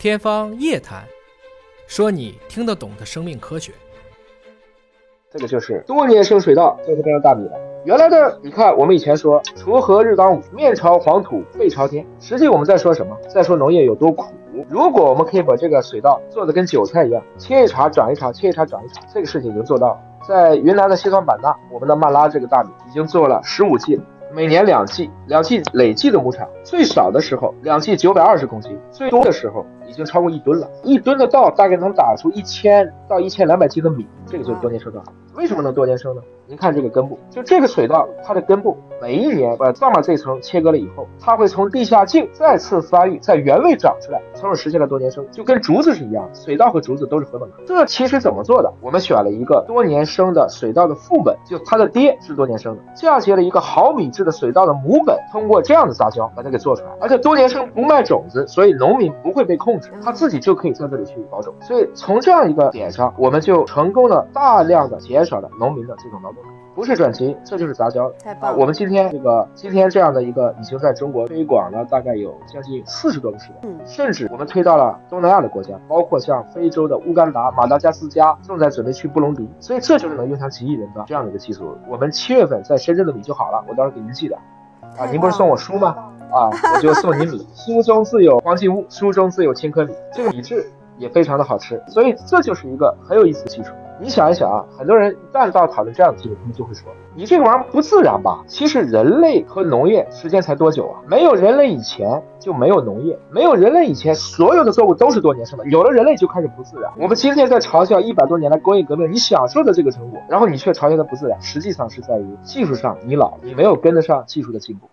天方夜谭，说你听得懂的生命科学。这个就是多年生水稻，就是变成大米了。原来的你看，我们以前说“锄禾日当午，面朝黄土背朝天”，实际我们在说什么？在说农业有多苦。如果我们可以把这个水稻做的跟韭菜一样，切一茬长一茬，切一茬长一茬，这个事情已经做到了。在云南的西双版纳，我们的曼拉这个大米已经做了十五季了。每年两季，两季累计的亩产最少的时候，两季九百二十公斤，最多的时候已经超过一吨了。一吨的稻大概能打出一千到一千两百斤的米，这个就是多年生稻。为什么能多年生呢？您看这个根部，就这个水稻，它的根部每一年把上面这层切割了以后，它会从地下茎再次发育，在原位长出来，从而实现了多年生，就跟竹子是一样。水稻和竹子都是禾本科。这其实怎么做的？我们选了一个多年生的水稻的副本，就它的爹是多年生的，嫁接了一个毫米制的水稻的母本，通过这样的杂交把它给做出来。而且多年生不卖种子，所以农民不会被控制，他自己就可以在这里去保种。所以从这样一个点上，我们就成功的大量的减少了农民的这种劳动。不是转基因，这就是杂交。太棒！我们今天这个今天这样的一个已经在中国推广了大概有将近四十多个时代，嗯，甚至我们推到了东南亚的国家，包括像非洲的乌干达、马达加斯加，正在准备去布隆迪。所以这就是能影响几亿人的这样的一个技术。我们七月份在深圳的米就好了，我到时候给您寄的。啊，您不是送我书吗？啊，我就送您米，书中自有黄金屋，书中自有青稞米。这个米质也非常的好吃，所以这就是一个很有意思的技术。你想一想啊，很多人一旦到讨论这样的技术，他们就会说：“你这个玩意儿不自然吧？”其实人类和农业时间才多久啊？没有人类以前就没有农业，没有人类以前所有的作物都是多年生的，有了人类就开始不自然。我们今天在嘲笑一百多年来工业革命你享受的这个成果，然后你却嘲笑它不自然，实际上是在于技术上你老，你没有跟得上技术的进步。